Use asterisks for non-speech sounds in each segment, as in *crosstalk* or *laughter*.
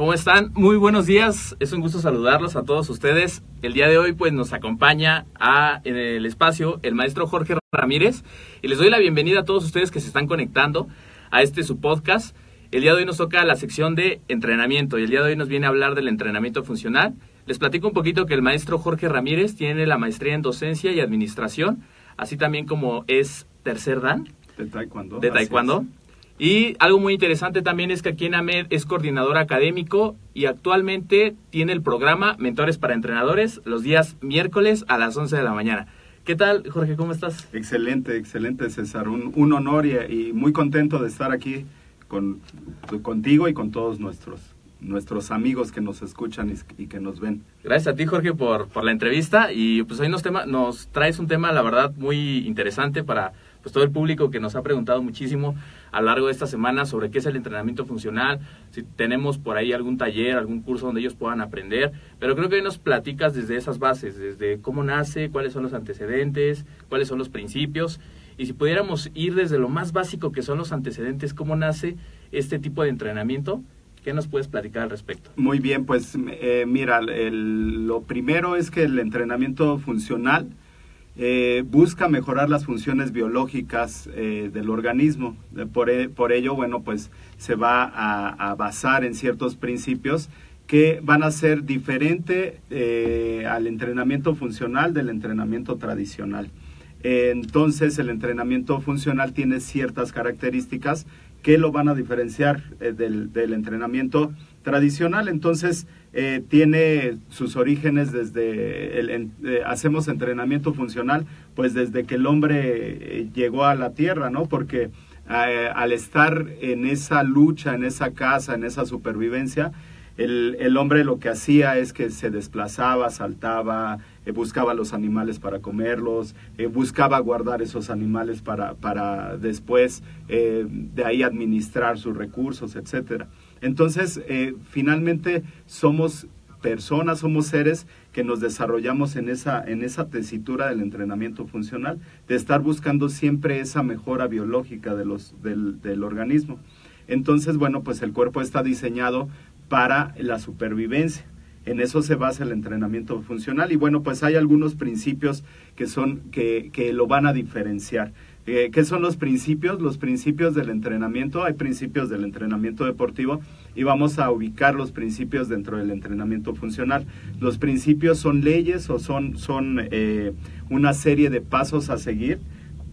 ¿Cómo están? Muy buenos días. Es un gusto saludarlos a todos ustedes. El día de hoy pues nos acompaña a, en el espacio el maestro Jorge Ramírez y les doy la bienvenida a todos ustedes que se están conectando a este su podcast. El día de hoy nos toca la sección de entrenamiento y el día de hoy nos viene a hablar del entrenamiento funcional. Les platico un poquito que el maestro Jorge Ramírez tiene la maestría en docencia y administración, así también como es tercer dan de taekwondo. De taekwondo. Y algo muy interesante también es que aquí en AMED es coordinador académico y actualmente tiene el programa Mentores para Entrenadores los días miércoles a las 11 de la mañana. ¿Qué tal, Jorge? ¿Cómo estás? Excelente, excelente, César. Un, un honor y, y, muy contento de estar aquí con, contigo y con todos nuestros, nuestros amigos que nos escuchan y, y, que nos ven. Gracias a ti, Jorge, por, por la entrevista. Y pues hoy nos, tema, nos traes un tema, la verdad, muy interesante para pues todo el público que nos ha preguntado muchísimo a lo largo de esta semana sobre qué es el entrenamiento funcional, si tenemos por ahí algún taller, algún curso donde ellos puedan aprender, pero creo que hoy nos platicas desde esas bases, desde cómo nace, cuáles son los antecedentes, cuáles son los principios, y si pudiéramos ir desde lo más básico que son los antecedentes, cómo nace este tipo de entrenamiento, ¿Qué nos puedes platicar al respecto? Muy bien, pues eh, mira, el, lo primero es que el entrenamiento funcional eh, busca mejorar las funciones biológicas eh, del organismo. Por, por, ello, bueno, pues se va a, basar en ciertos principios que van a ser diferente eh, al entrenamiento funcional del entrenamiento tradicional. entonces, el entrenamiento funcional tiene ciertas características que lo van a diferenciar del, del entrenamiento tradicional. Entonces, eh, tiene sus orígenes desde, el, eh, hacemos entrenamiento funcional, pues desde que el hombre eh, llegó a la tierra, ¿no? Porque al estar en esa lucha, en esa casa, en esa supervivencia, el, el hombre lo que hacía es que se desplazaba, saltaba, buscaba los animales para comerlos, buscaba guardar esos animales para, para después de ahí administrar sus recursos, etcétera. Entonces, eh, finalmente somos personas, somos seres que nos desarrollamos en esa, en esa tesitura del entrenamiento funcional, de estar buscando siempre esa mejora biológica del, del organismo. Entonces, bueno, pues el cuerpo está diseñado para la supervivencia. En eso se basa el entrenamiento funcional y bueno, pues hay algunos principios que son que, que lo van a diferenciar. Eh, ¿Qué son los principios? Los principios del entrenamiento. Hay principios del entrenamiento deportivo y vamos a ubicar los principios dentro del entrenamiento funcional. Los principios son leyes o son, son eh, una serie de pasos a seguir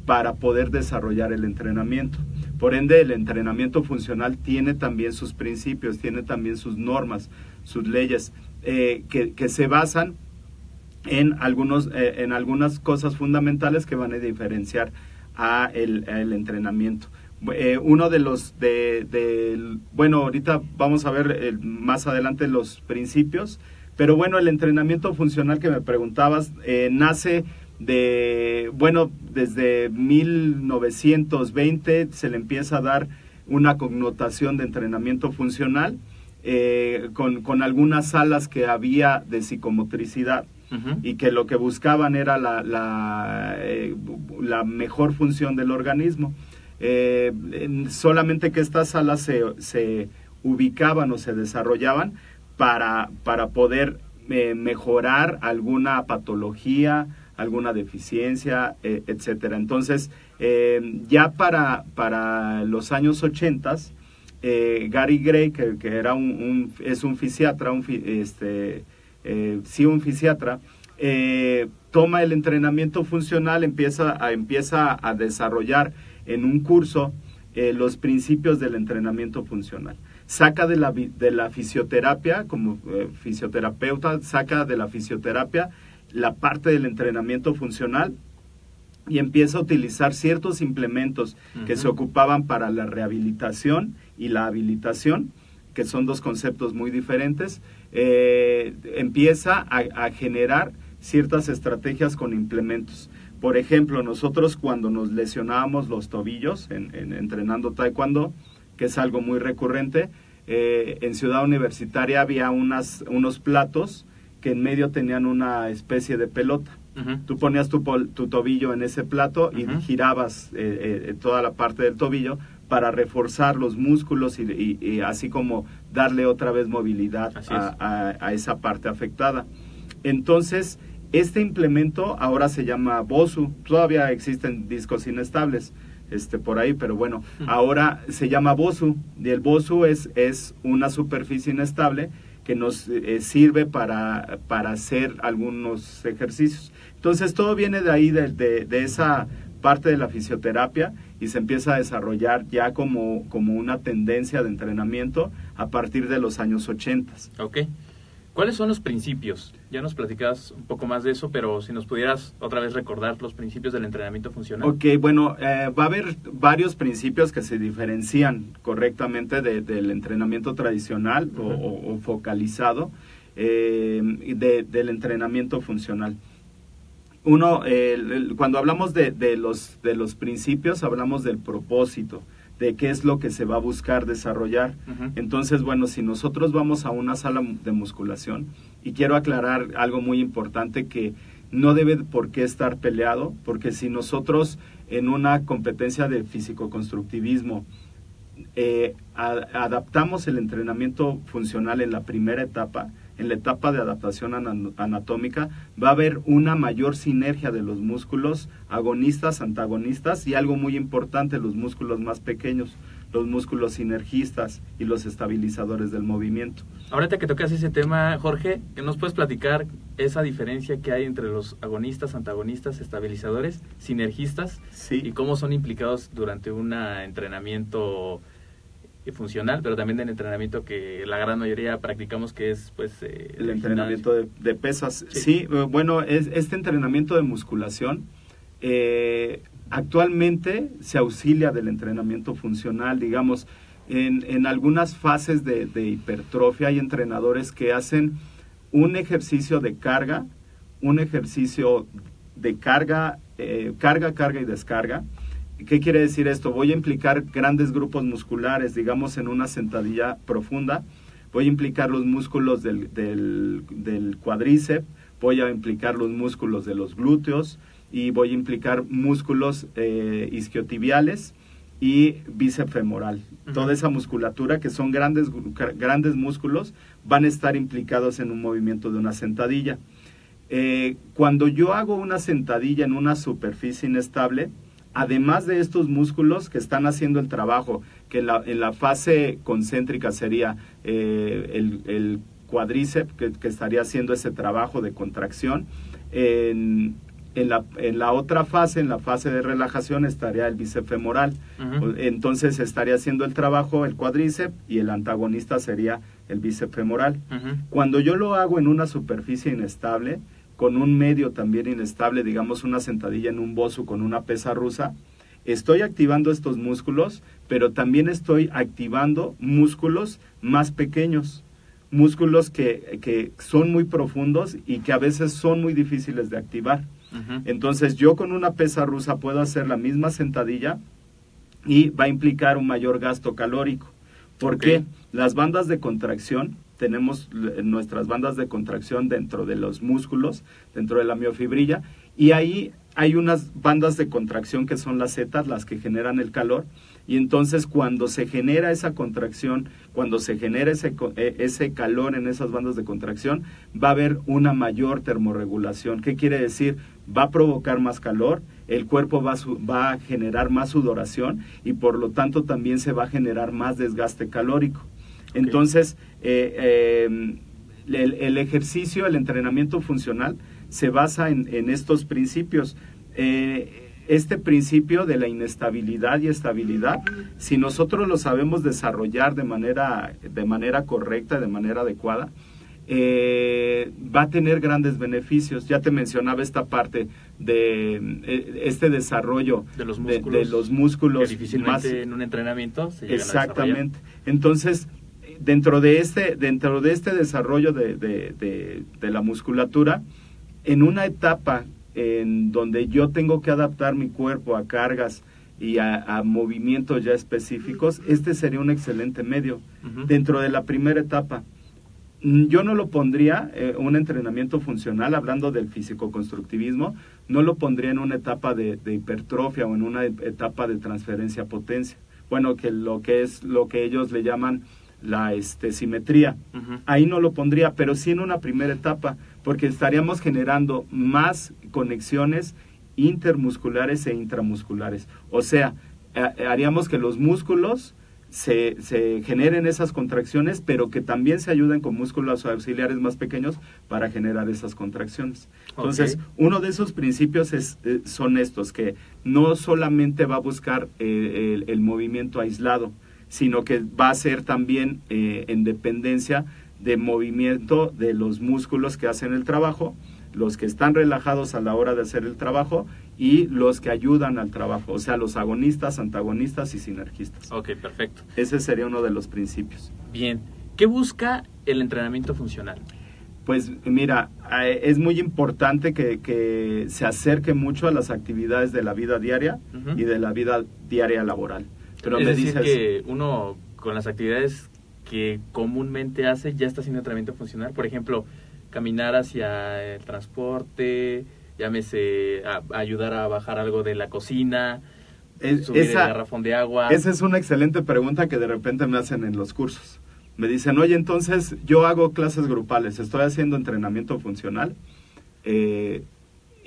para poder desarrollar el entrenamiento. Por ende, el entrenamiento funcional tiene también sus principios, tiene también sus normas, sus leyes, eh, que, se basan en, algunos, en algunas cosas fundamentales que van a diferenciar a el, entrenamiento. Eh, uno de los de, de, bueno ahorita vamos a ver eh, más adelante los principios pero bueno el entrenamiento funcional que me preguntabas eh, nace de bueno desde 1920 se le empieza a dar una connotación de entrenamiento funcional con, con algunas salas que había de psicomotricidad y que lo que buscaban era la, la, la mejor función del organismo eh, solamente que estas salas se, se, ubicaban o se desarrollaban para, para poder eh, mejorar alguna patología, alguna deficiencia, eh, etcétera. Entonces, eh, ya para, para los años 80, Gary Gray, que, era un, es un fisiatra, un, este, sí, un fisiatra, toma el entrenamiento funcional, empieza a, empieza a desarrollar en un curso eh, los principios del entrenamiento funcional. Saca de la, de la fisioterapia, como eh, fisioterapeuta, saca de la fisioterapia la parte del entrenamiento funcional y empieza a utilizar ciertos implementos que se ocupaban para la rehabilitación y la habilitación, que son dos conceptos muy diferentes, eh, empieza a, a generar ciertas estrategias con implementos. Por ejemplo, nosotros cuando nos lesionábamos los tobillos en, entrenando taekwondo, que es algo muy recurrente, eh, en Ciudad Universitaria había unas, unos platos que en medio tenían una especie de pelota. Tú ponías tu, tu, tobillo en ese plato y girabas eh, eh, toda la parte del tobillo para reforzar los músculos y, así como darle otra vez movilidad a, a, esa parte afectada. Entonces, este implemento ahora se llama BOSU. Todavía existen discos inestables este, por ahí, pero bueno, ahora se llama BOSU. Y el BOSU es, es una superficie inestable que nos eh, sirve para, para hacer algunos ejercicios. Entonces todo viene de ahí, de, de, esa parte de la fisioterapia y se empieza a desarrollar ya como, como una tendencia de entrenamiento a partir de los años 80. Ok. ¿Cuáles son los principios? Ya nos platicabas un poco más de eso, pero si nos pudieras otra vez recordar los principios del entrenamiento funcional. Ok, bueno, eh, va a haber varios principios que se diferencian correctamente del entrenamiento tradicional o, focalizado eh, del entrenamiento funcional. Uno, cuando hablamos de, los, de los principios, hablamos del propósito de qué es lo que se va a buscar desarrollar. Entonces, bueno, si nosotros vamos a una sala de musculación, y quiero aclarar algo muy importante que no debe por qué estar peleado, porque si nosotros en una competencia de físico-constructivismo eh, adaptamos el entrenamiento funcional en la primera etapa, en la etapa de adaptación anatómica, va a haber una mayor sinergia de los músculos agonistas, antagonistas y algo muy importante, los músculos más pequeños, los músculos sinergistas y los estabilizadores del movimiento. Ahorita que tocas ese tema, Jorge, ¿qué nos puedes platicar esa diferencia que hay entre los agonistas, antagonistas, estabilizadores, sinergistas sí. y cómo son implicados durante un entrenamiento funcional, pero también del entrenamiento que la gran mayoría practicamos, que es pues eh, el, entrenamiento de, pesas. Sí, eh, bueno, es, este entrenamiento de musculación eh, actualmente se auxilia del entrenamiento funcional, digamos, en, en algunas fases de, de, hipertrofia hay entrenadores que hacen un ejercicio de carga, un ejercicio de carga, carga, carga y descarga, ¿Qué quiere decir esto? Voy a implicar grandes grupos musculares, digamos en una sentadilla profunda, voy a implicar los músculos del, del, cuádriceps, voy a implicar los músculos de los glúteos y voy a implicar músculos eh, isquiotibiales y bíceps femoral. Toda esa musculatura, que son grandes, grandes músculos, van a estar implicados en un movimiento de una sentadilla. Eh, cuando yo hago una sentadilla en una superficie inestable, además de estos músculos que están haciendo el trabajo, que en la, fase concéntrica sería eh, el, cuádriceps, que, estaría haciendo ese trabajo de contracción, en, la, otra fase, en la fase de relajación, estaría el bíceps femoral. Entonces estaría haciendo el trabajo el cuádriceps y el antagonista sería el bíceps femoral. Cuando yo lo hago en una superficie inestable, con un medio también inestable, digamos una sentadilla en un bozo con una pesa rusa, estoy activando estos músculos, pero también estoy activando músculos más pequeños, músculos que, que son muy profundos y que a veces son muy difíciles de activar. Entonces yo con una pesa rusa puedo hacer la misma sentadilla y va a implicar un mayor gasto calórico. ¿Por qué? Las bandas de contracción, tenemos nuestras bandas de contracción dentro de los músculos, dentro de la miofibrilla, y ahí hay unas bandas de contracción que son las zetas, las que generan el calor, y entonces cuando se genera esa contracción, cuando se genera ese, eh, ese calor en esas bandas de contracción, va a haber una mayor termorregulación. ¿Qué quiere decir? Va a provocar más calor, el cuerpo va va a generar más sudoración y por lo tanto también se va a generar más desgaste calórico. Entonces, eh, eh, el, el ejercicio, el entrenamiento funcional se basa en, en estos principios. Eh, este principio de la inestabilidad y estabilidad, si nosotros lo sabemos desarrollar de manera, de manera correcta, de manera adecuada, eh, va a tener grandes beneficios. Ya te mencionaba esta parte de eh, este desarrollo De los músculos. de los músculos que difícilmente más en un entrenamiento se a. Exactamente. Entonces, dentro de este, dentro de este desarrollo de, de- de- de la musculatura, en una etapa en donde yo tengo que adaptar mi cuerpo a cargas y a, a movimientos ya específicos, este sería un excelente medio. Dentro de la primera etapa, Mm, yo no lo pondría, eh, un entrenamiento funcional, hablando del físico-constructivismo, no lo pondría en una etapa de, de hipertrofia o en una etapa de transferencia potencia. Bueno, que lo que es lo que ellos le llaman la este, simetría. Ahí no lo pondría, pero sí en una primera etapa, porque estaríamos generando más conexiones intermusculares e intramusculares. O sea, ha- haríamos que los músculos se, se generen esas contracciones, pero que también se ayuden con músculos auxiliares más pequeños para generar esas contracciones. Entonces, uno de esos principios es, eh, son estos, que no solamente va a buscar eh, el, el movimiento aislado, sino que va a ser también eh, en dependencia de movimiento de los músculos que hacen el trabajo, los que están relajados a la hora de hacer el trabajo y los que ayudan al trabajo, o sea, los agonistas, antagonistas y sinergistas. Ok, perfecto. Ese sería uno de los principios. Bien. ¿Qué busca el entrenamiento funcional? Pues mira, es muy importante que, que se acerque mucho a las actividades de la vida diaria y de la vida diaria laboral. Pero es me decir, dices, que uno con las actividades que comúnmente hace ya está haciendo entrenamiento funcional. Por ejemplo, caminar hacia el transporte, llámese a- ayudar a bajar algo de la cocina, es- subir esa- el garrafón de agua. Esa es una excelente pregunta que de repente me hacen en los cursos. Me dicen, oye, entonces yo hago clases grupales, estoy haciendo entrenamiento funcional. eh,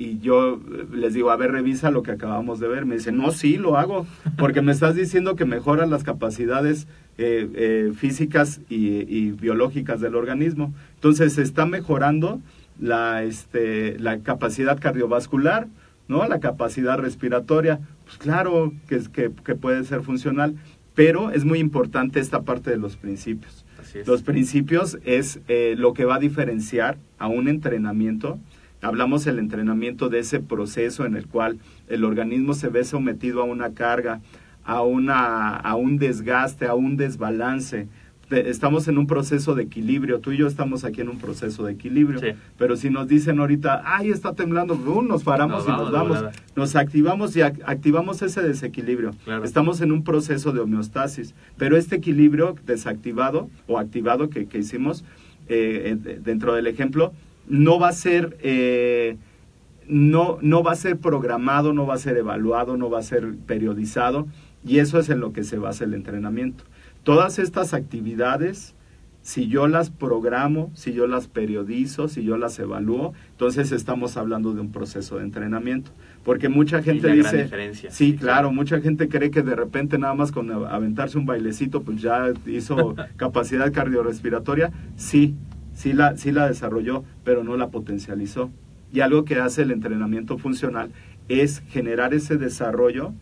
y yo eh, les digo, a ver, revisa lo que acabamos de ver. Me dicen, no, sí, lo hago, porque me estás diciendo que mejoran las capacidades eh, eh, físicas y, y biológicas del organismo. Entonces, se está mejorando la, este, la capacidad cardiovascular, ¿no? La capacidad respiratoria. Pues claro que, que, que puede ser funcional, pero es muy importante esta parte de los principios. Los principios es eh, lo que va a diferenciar a un entrenamiento. Hablamos del entrenamiento de ese proceso en el cual el organismo se ve sometido a una carga, a, una, a un desgaste, a un desbalance. De- Estamos en un proceso de equilibrio. Tú y yo estamos aquí en un proceso de equilibrio. Sí. Pero si nos dicen ahorita, ay, está temblando, nos paramos Nos y nos vamos. Nos activamos y ac- activamos ese desequilibrio. Claro. Estamos en un proceso de homeostasis, pero este equilibrio desactivado o activado que, que hicimos eh, eh, dentro del ejemplo no va a ser eh, no, no va a ser programado, no va a ser evaluado, no va a ser periodizado y eso es en lo que se basa el entrenamiento. Todas estas actividades, si yo las programo, si yo las periodizo, si yo las evalúo, entonces estamos hablando de un proceso de entrenamiento. Porque mucha gente la gran dice, diferencia. sí, claro. mucha gente cree que de repente nada más con aventarse un bailecito, pues ya hizo *laughs* capacidad cardiorrespiratoria. Sí, sí la, la desarrolló, pero no la potencializó. Y algo que hace el entrenamiento funcional es generar ese desarrollo,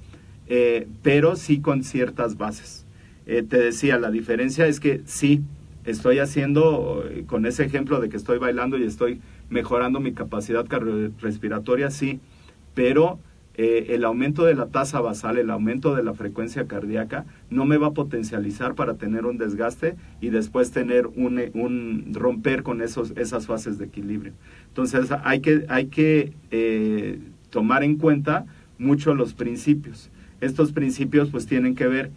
eh, pero sí con ciertas bases. Eh, te decía, la diferencia es que sí, estoy haciendo, eh, con ese ejemplo de que estoy bailando y estoy mejorando mi capacidad cardiorrespiratoria, sí, pero eh, el aumento de la tasa basal, el aumento de la frecuencia cardíaca, no me va a potencializar para tener un desgaste y después tener un, un romper con esos, esas fases de equilibrio. Entonces hay que, hay que eh, tomar en cuenta mucho los principios. Estos principios pues tienen que ver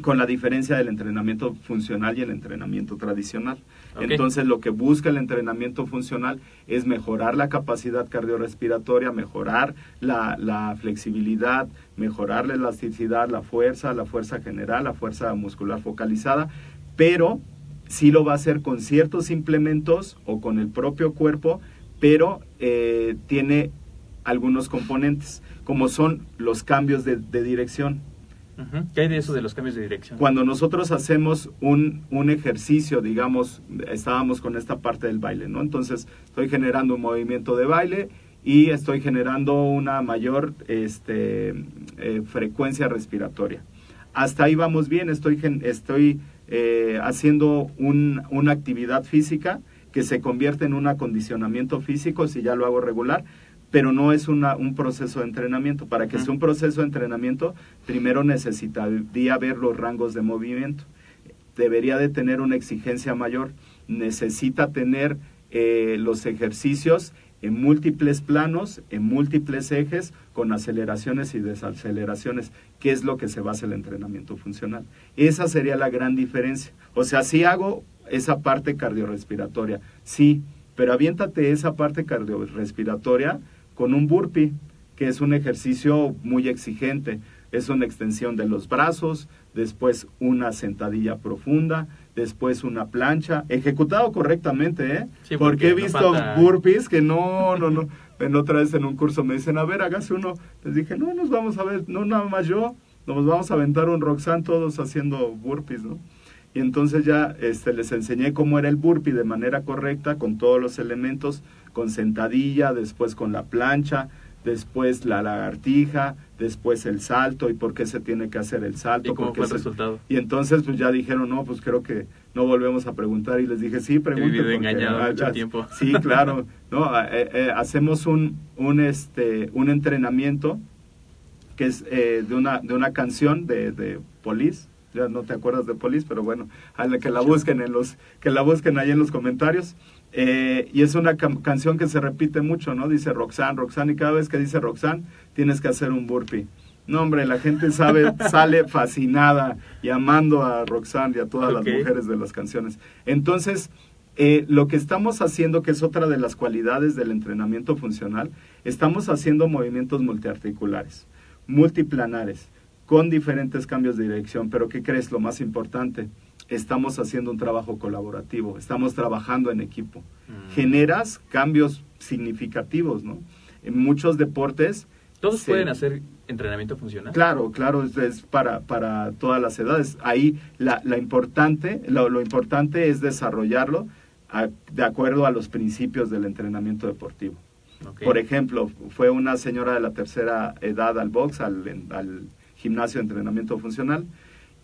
con la diferencia del entrenamiento funcional y el entrenamiento tradicional. Entonces, lo que busca el entrenamiento funcional es mejorar la capacidad cardiorrespiratoria, mejorar la, flexibilidad, mejorar la elasticidad, la fuerza, la fuerza general, la fuerza muscular focalizada, pero sí lo va a hacer con ciertos implementos o con el propio cuerpo, pero eh, tiene algunos componentes, como son los cambios de dirección ¿Qué hay de eso de los cambios de dirección? Cuando nosotros hacemos un, un, ejercicio, digamos, estábamos con esta parte del baile, ¿no? Entonces estoy generando un movimiento de baile y estoy generando una mayor este, eh, frecuencia respiratoria. Hasta ahí vamos bien, estoy, estoy eh, haciendo un, una actividad física que se convierte en un acondicionamiento físico si ya lo hago regular pero no es una, un proceso de entrenamiento. Para que sea un proceso de entrenamiento, primero necesitaría ver los rangos de movimiento. Debería de tener una exigencia mayor. Necesita tener eh, los ejercicios en múltiples planos, en múltiples ejes, con aceleraciones y desaceleraciones, que es lo que se basa el entrenamiento funcional. Esa sería la gran diferencia. O sea, si hago esa parte cardiorrespiratoria, sí, pero aviéntate esa parte cardiorrespiratoria con un burpee, que es un ejercicio muy exigente. Es una extensión de los brazos, después una sentadilla profunda, después una plancha, ejecutado correctamente, ¿eh? porque, he visto burpees que no, no, no. En otra vez en un curso me dicen, a ver, hágase uno. Les dije, no, nos vamos a ver, no nada más yo, nos vamos a aventar un Roxanne todos haciendo burpees, ¿no? Y entonces ya este, les enseñé cómo era el burpee de manera correcta, con todos los elementos, con sentadilla, después con la plancha, después la lagartija, después el salto y por qué se tiene que hacer el salto. ¿Y cómo fue el resultado? Y entonces pues ya dijeron, no, pues creo que no volvemos a preguntar y les dije, sí, pregunten. He engañado mucho tiempo. *laughs* Sí, claro, no, eh, eh, hacemos un, un, este, un entrenamiento que es eh, de, una, de una canción de, de Police, ya no te acuerdas de Police, pero bueno, a la que la busquen en los, que la busquen ahí en los comentarios. Eh, y es una canción que se repite mucho, ¿no? Dice Roxanne, Roxanne, y cada vez que dice Roxanne, tienes que hacer un burpee. No, hombre, la gente sabe, *laughs* sale fascinada y amando a Roxanne y a todas las mujeres de las canciones. Entonces, eh, lo que estamos haciendo, que es otra de las cualidades del entrenamiento funcional, estamos haciendo movimientos multiarticulares, multiplanares, con diferentes cambios de dirección. Pero ¿qué crees? Lo más importante, estamos haciendo un trabajo colaborativo, estamos trabajando en equipo. Mm. Generas cambios significativos, ¿no? En muchos deportes... ¿Todos pueden hacer entrenamiento funcional? Claro, claro, es, para, para todas las edades. Ahí la, la importante, lo, importante es desarrollarlo de acuerdo a los principios del entrenamiento deportivo. Por ejemplo, fue una señora de la tercera edad al box, al, al gimnasio de entrenamiento funcional,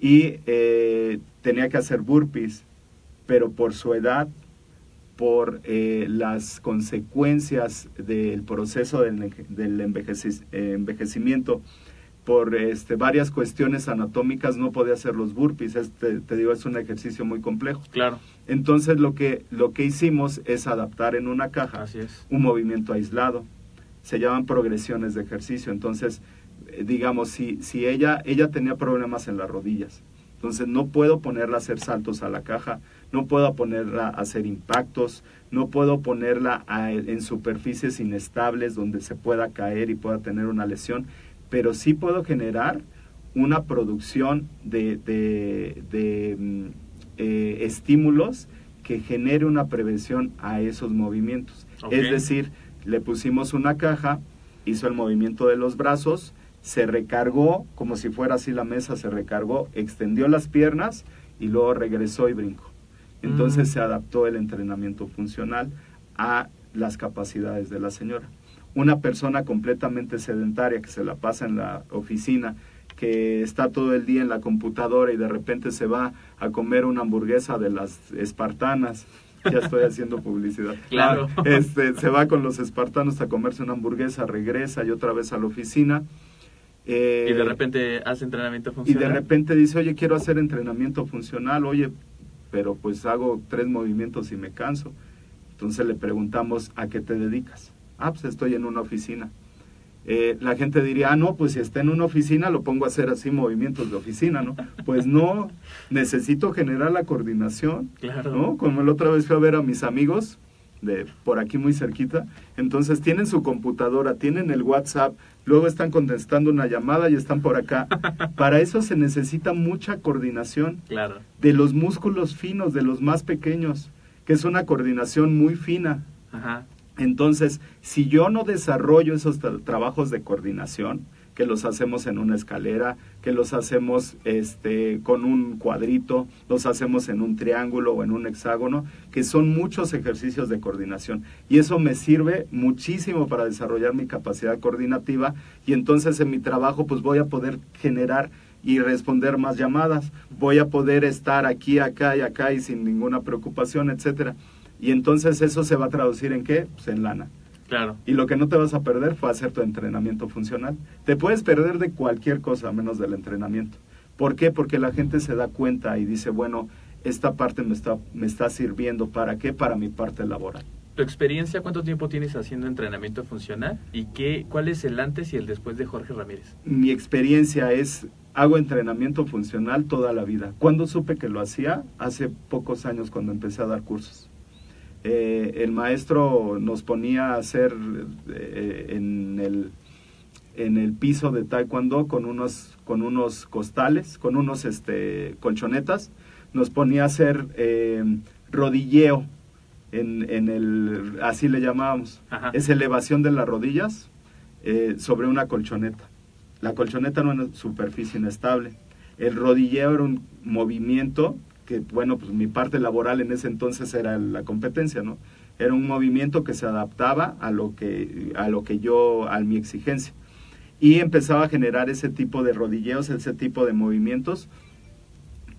y eh, tenía que hacer burpees, pero por su edad, por eh, las consecuencias del proceso del, envejecimiento, por este, varias cuestiones anatómicas no podía hacer los burpees. Este, te digo, es un ejercicio muy complejo. Claro. Entonces lo que, lo que hicimos es adaptar en una caja un movimiento aislado. Se llaman progresiones de ejercicio. Entonces digamos, si, si ella, ella tenía problemas en las rodillas, entonces no puedo ponerla a hacer saltos a la caja, no puedo ponerla a hacer impactos, no puedo ponerla en superficies inestables donde se pueda caer y pueda tener una lesión, pero sí puedo generar una producción de, de, mm, eh, estímulos que genere una prevención a esos movimientos. Es decir, le pusimos una caja, hizo el movimiento de los brazos, se recargó, como si fuera así la mesa, se recargó, extendió las piernas y luego regresó y brincó. Entonces mm. se adaptó el entrenamiento funcional a las capacidades de la señora. Una persona completamente sedentaria que se la pasa en la oficina, que está todo el día en la computadora y de repente se va a comer una hamburguesa de las espartanas Ya estoy haciendo publicidad. *laughs* Claro. Este, se va con los espartanos a comerse una hamburguesa, regresa y otra vez a la oficina. Eh, Y de repente hace entrenamiento y funcional. de repente dice, oye, quiero hacer entrenamiento funcional, oye, pero pues hago tres movimientos y me canso. Entonces le preguntamos, ¿a qué te dedicas? Ah, pues estoy en una oficina. Eh, la gente diría, ah, no, pues si está en una oficina lo pongo a hacer así movimientos de oficina, ¿no? Pues no, necesito generar la coordinación, Claro. ¿no? Como la otra vez fui a ver a mis amigos de por aquí muy cerquita, entonces tienen su computadora, tienen el WhatsApp, luego están contestando una llamada y están por acá. *laughs* Para eso se necesita mucha coordinación Claro. de los músculos finos, de los más pequeños, que es una coordinación muy fina. Ajá. Entonces, si yo no desarrollo esos tra- trabajos de coordinación, que los hacemos en una escalera, que los hacemos este, con un cuadrito, los hacemos en un triángulo o en un hexágono, que son muchos ejercicios de coordinación. Y eso me sirve muchísimo para desarrollar mi capacidad coordinativa y entonces en mi trabajo pues voy a poder generar y responder más llamadas, voy a poder estar aquí, acá y acá y sin ninguna preocupación, etcétera. Y entonces eso se va a traducir en qué? Pues en lana. Claro. Y lo que no te vas a perder fue hacer tu entrenamiento funcional. Te puedes perder de cualquier cosa menos del entrenamiento. ¿Por qué? Porque la gente se da cuenta y dice, bueno, esta parte me está, me está sirviendo. ¿Para qué? Para mi parte laboral. ¿Tu experiencia cuánto tiempo tienes haciendo entrenamiento funcional? ¿Y qué, cuál es el antes y el después de Jorge Ramírez? Mi experiencia es, hago entrenamiento funcional toda la vida. ¿Cuándo supe que lo hacía? Hace pocos años cuando empecé a dar cursos. Eh, el maestro nos ponía a hacer eh, en, el, en el piso de taekwondo con unos, con unos costales, con unos este, colchonetas, nos ponía a hacer eh, rodilleo, en, en el, así le llamábamos, Ajá. es elevación de las rodillas eh, sobre una colchoneta. La colchoneta no era una superficie inestable. El rodilleo era un movimiento que, bueno, pues mi parte laboral en ese entonces era la competencia, ¿no? Era un movimiento que se adaptaba a lo que, a lo que yo, a mi exigencia. Y empezaba a generar ese tipo de rodilleos, ese tipo de movimientos.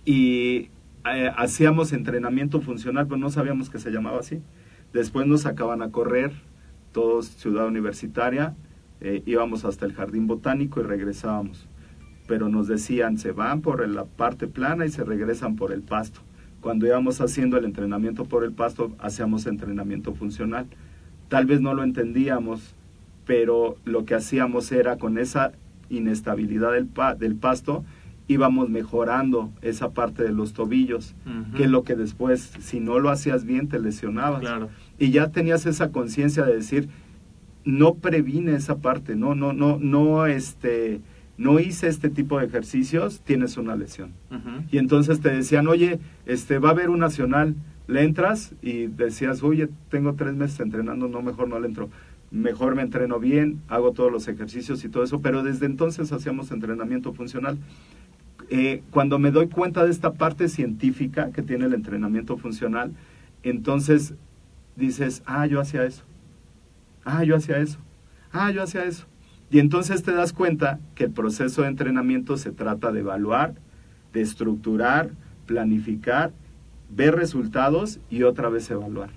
Y eh, hacíamos entrenamiento funcional, pero no sabíamos que se llamaba así. Después nos sacaban a correr, todos ciudad universitaria, eh, íbamos hasta el jardín botánico y regresábamos. Pero nos decían, se van por la parte plana y se regresan por el pasto. Cuando íbamos haciendo el entrenamiento por el pasto, hacíamos entrenamiento funcional. Tal vez no lo entendíamos, pero lo que hacíamos era con esa inestabilidad del, pa- del pasto, íbamos mejorando esa parte de los tobillos, que es lo que después, si no lo hacías bien, te lesionabas Claro. y ya tenías esa conciencia de decir no previne esa parte no no no no este no hice este tipo de ejercicios tienes una lesión. Y entonces te decían oye este va a haber un nacional le entras y decías oye tengo tres meses entrenando no mejor no le entro. Mejor me entreno bien hago todos los ejercicios y todo eso pero desde entonces hacíamos entrenamiento funcional. Eh, cuando me doy cuenta de esta parte científica que tiene el entrenamiento funcional, entonces dices, ah, yo hacía eso, ah, yo hacía eso, ah, yo hacía eso. Y entonces te das cuenta que el proceso de entrenamiento se trata de evaluar, de estructurar, planificar, ver resultados y otra vez evaluar.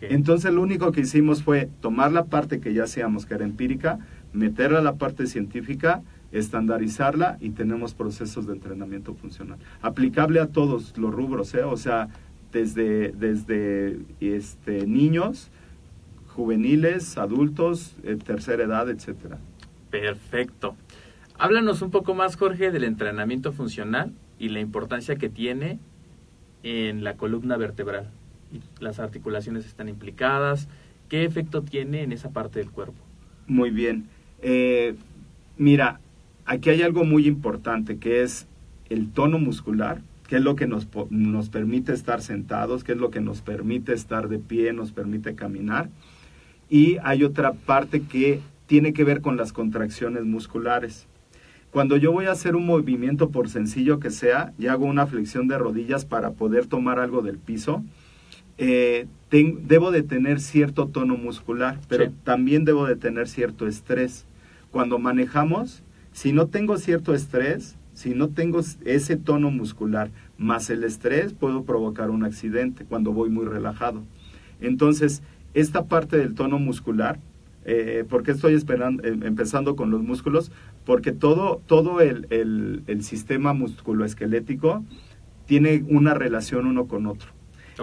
Entonces lo único que hicimos fue tomar la parte que ya hacíamos, que era empírica, meterla a la parte científica, estandarizarla y tenemos procesos de entrenamiento funcional. Aplicable a todos los rubros, ¿eh? o sea, desde, desde este, niños, juveniles, adultos, eh, tercera edad, etcétera. Perfecto. Háblanos un poco más, Jorge, del entrenamiento funcional y la importancia que tiene en la columna vertebral. Las articulaciones están implicadas. ¿Qué efecto tiene en esa parte del cuerpo? Muy bien. Eh, mira, aquí hay algo muy importante que es el tono muscular, que es lo que nos, nos permite estar sentados, que es lo que nos permite estar de pie, nos permite caminar. Y hay otra parte que tiene que ver con las contracciones musculares. Cuando yo voy a hacer un movimiento, por sencillo que sea, y hago una flexión de rodillas para poder tomar algo del piso, eh, debo de tener cierto tono muscular, pero Sí. también debo de tener cierto estrés. Cuando manejamos, si no tengo cierto estrés, Si no tengo ese tono muscular más el estrés, puedo provocar un accidente cuando voy muy relajado. Entonces, esta parte del tono muscular, eh, ¿por qué estoy esperando, em, empezando con los músculos? Porque todo, todo el, el, el sistema musculoesquelético tiene una relación uno con otro.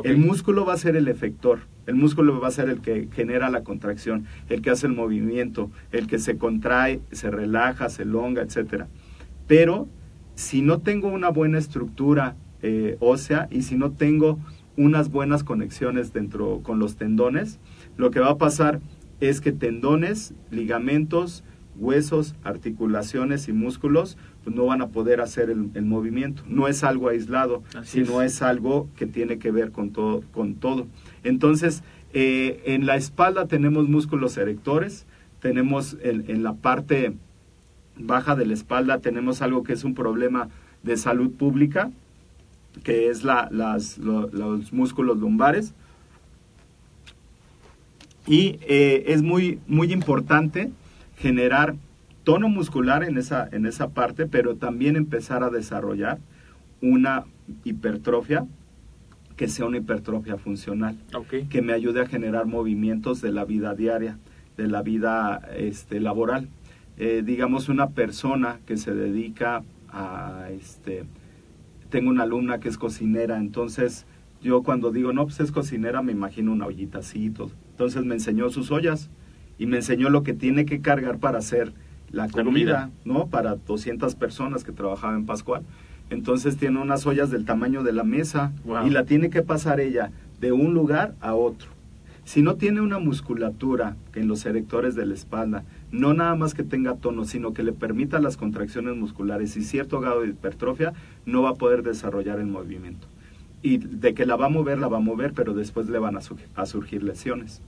El músculo va a ser el efector, el músculo va a ser el que genera la contracción, el que hace el movimiento, el que se contrae, se relaja, se elonga, etcétera. Pero si no tengo una buena estructura eh, ósea y si no tengo unas buenas conexiones dentro con los tendones, lo que va a pasar es que tendones, ligamentos, huesos, articulaciones y músculos pues no van a poder hacer el, el movimiento. No es algo aislado, Así sino es. es. algo que tiene que ver con todo. Con todo. Entonces, eh, en la espalda tenemos músculos erectores, tenemos en, en la parte baja de la espalda tenemos algo que es un problema de salud pública, que es la, las, lo- los músculos lumbares. Y eh, es muy, muy importante generar tono muscular en esa, en esa parte, pero también empezar a desarrollar una hipertrofia que sea una hipertrofia funcional que me ayude a generar movimientos de la vida diaria, de la vida este, laboral. Eh, digamos, una persona que se dedica a, este, tengo una alumna que es cocinera, entonces yo cuando digo, no, pues es cocinera, me imagino una ollita así y todo. Entonces me enseñó sus ollas y me enseñó lo que tiene que cargar para hacer la comida, comida. ¿no? Para 200 personas que trabajaban en Pascual. Entonces tiene unas ollas del tamaño de la mesa Wow. y la tiene que pasar ella de un lugar a otro. Si no tiene una musculatura en los erectores de la espalda, no nada más que tenga tono, sino que le permita las contracciones musculares y cierto grado de hipertrofia, no va a poder desarrollar el movimiento. Y de que la va a mover, la va a mover, pero después le van a, su- a surgir lesiones.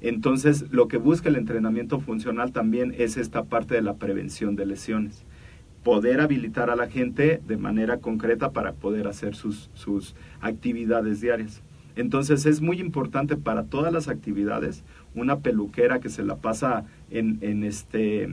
Entonces, lo que busca el entrenamiento funcional también es esta parte de la prevención de lesiones. Poder habilitar a la gente de manera concreta para poder hacer sus, sus actividades diarias. Entonces es muy importante para todas las actividades una peluquera que se la pasa en, en este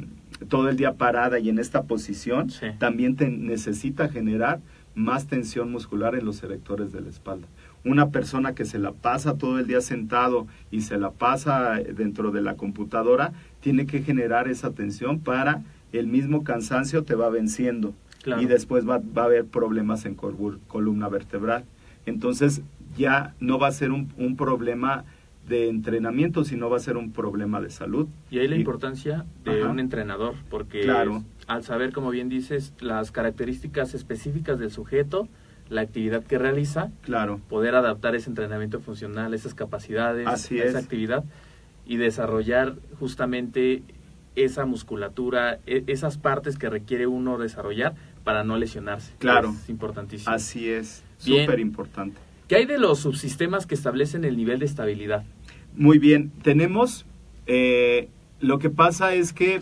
todo el día parada y en esta posición Sí. también te necesita generar más tensión muscular en los erectores de la espalda. Una persona que se la pasa todo el día sentado y se la pasa dentro de la computadora tiene que generar esa tensión para el mismo cansancio te va venciendo Claro. y después va, va a haber problemas en columna vertebral. Entonces ya no va a ser un, un problema de entrenamiento, sino va a ser un problema de salud. Y ahí la Y- importancia de Ajá. un entrenador, porque Claro. Al saber, como bien dices, las características específicas del sujeto, la actividad que realiza, Claro, poder adaptar ese entrenamiento funcional, esas capacidades, Así esa es. actividad y desarrollar justamente esa musculatura, e- esas partes que requiere uno desarrollar para no lesionarse. Claro. Es importantísimo. así es, súper importante. ¿Qué hay de los subsistemas que establecen el nivel de estabilidad? Muy bien, tenemos, eh, lo que pasa es que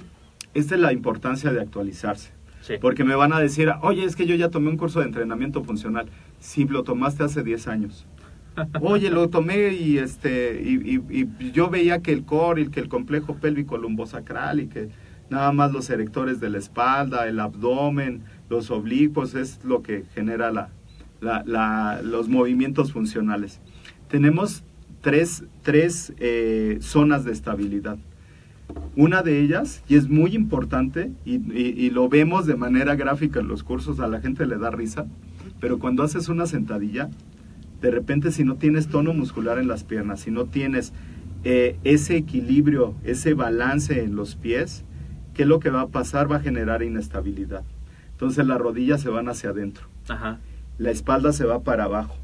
esta es la importancia de actualizarse. Sí. Porque me van a decir, oye, es que yo ya tomé un curso de entrenamiento funcional. Si lo tomaste hace 10 años. *laughs* Oye, lo tomé y este y, y- y yo veía que el core y que el complejo pélvico lumbosacral y que nada más los erectores de la espalda, el abdomen, los oblicuos es lo que genera la, la- la- los movimientos funcionales. Tenemos tres, tres eh, zonas de estabilidad. Una de ellas, y es muy importante, y, y- y lo vemos de manera gráfica en los cursos, a la gente le da risa, pero cuando haces una sentadilla, de repente si no tienes tono muscular en las piernas, si no tienes eh, ese equilibrio, ese balance en los pies, ¿qué es lo que va a pasar? Va a generar inestabilidad. Entonces las rodillas se van hacia adentro, Ajá. la espalda se va para abajo.